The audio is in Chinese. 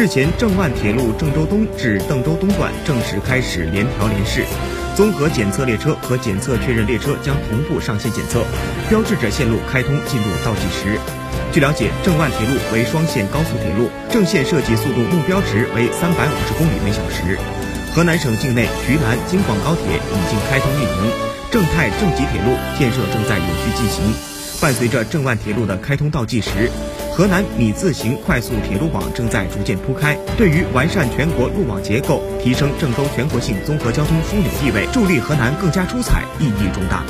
日前，郑万铁路郑州东至郑州东段正式开始联调联试，综合检测列车和检测确认列车将同步上线检测，标志着线路开通进入倒计时。据了解，郑万铁路为双线高速铁路，正线设计速度目标值为三百五十公里每小时。河南省境内徐兰京广高铁已经开通运营，郑泰郑吉铁路建设正在有序进行。伴随着郑万铁路的开通倒计时，河南米字形快速铁路网正在逐渐铺开，对于完善全国路网结构、提升郑州全国性综合交通枢纽地位、助力河南更加出彩，意义重大。